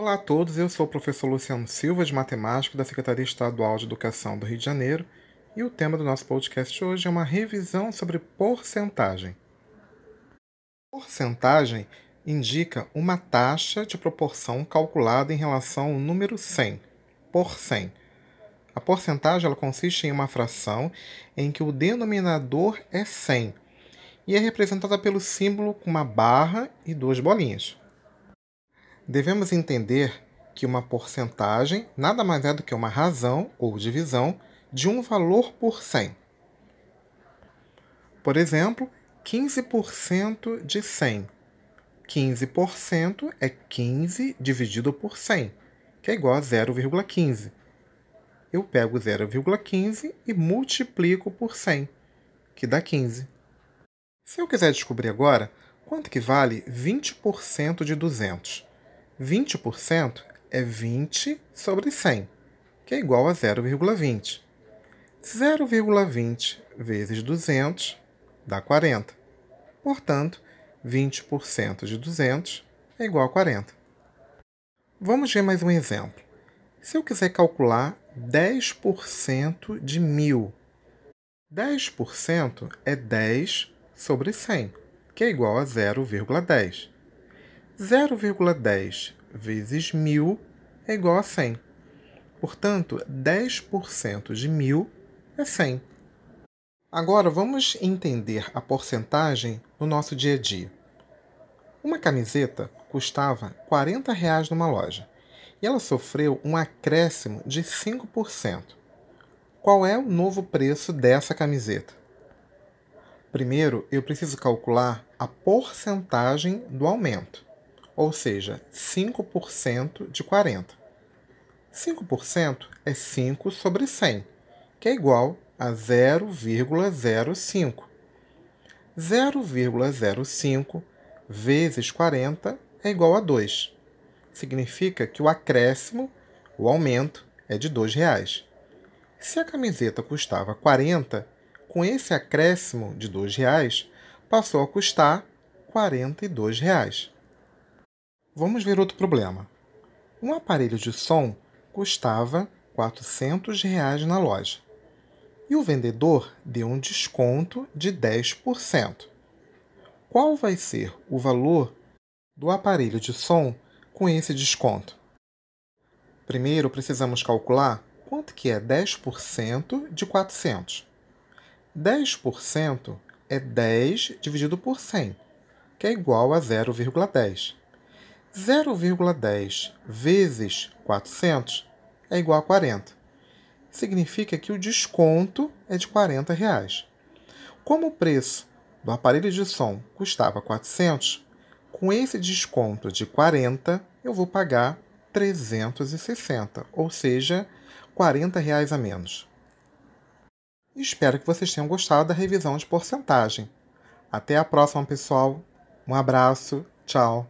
Olá a todos, eu sou o professor Luciano Silva, de Matemática, da Secretaria Estadual de Educação do Rio de Janeiro, e o tema do nosso podcast hoje é uma revisão sobre porcentagem. Porcentagem indica uma taxa de proporção calculada em relação ao número 100, por 100. A porcentagem ela consiste em uma fração em que o denominador é 100 e é representada pelo símbolo com uma barra e duas bolinhas devemos entender que uma porcentagem nada mais é do que uma razão ou divisão de um valor por 100. Por exemplo, 15% de 100. 15% é 15 dividido por 100, que é igual a 0,15. Eu pego 0,15 e multiplico por 100, que dá 15. Se eu quiser descobrir agora quanto que vale 20% de 200, 20% é 20 sobre 100, que é igual a 0,20. 0,20 vezes 200 dá 40. Portanto, 20% de 200 é igual a 40. Vamos ver mais um exemplo. Se eu quiser calcular 10% de 1000, 10% é 10 sobre 100, que é igual a 0,10. 0,10 vezes 1000 é igual a 100. Portanto, 10% de 1000 é 100. Agora vamos entender a porcentagem no nosso dia a dia. Uma camiseta custava 40 reais numa loja e ela sofreu um acréscimo de 5%. Qual é o novo preço dessa camiseta? Primeiro, eu preciso calcular a porcentagem do aumento ou seja, 5% de 40. 5% é 5 sobre 100, que é igual a 0,05. 0,05 vezes 40 é igual a 2. Significa que o acréscimo, o aumento, é de R$ 2,00. Se a camiseta custava 40, com esse acréscimo de R$ 2,00, passou a custar R$ 42,00. Vamos ver outro problema. Um aparelho de som custava 400 reais na loja e o vendedor deu um desconto de 10%. Qual vai ser o valor do aparelho de som com esse desconto? Primeiro precisamos calcular quanto que é 10% de 400. 10% é 10 dividido por 100, que é igual a 0,10. 0,10 vezes 400 é igual a 40. Significa que o desconto é de 40 reais. Como o preço do aparelho de som custava 400, com esse desconto de 40, eu vou pagar 360, ou seja, 40 reais a menos. Espero que vocês tenham gostado da revisão de porcentagem. Até a próxima, pessoal. Um abraço. Tchau.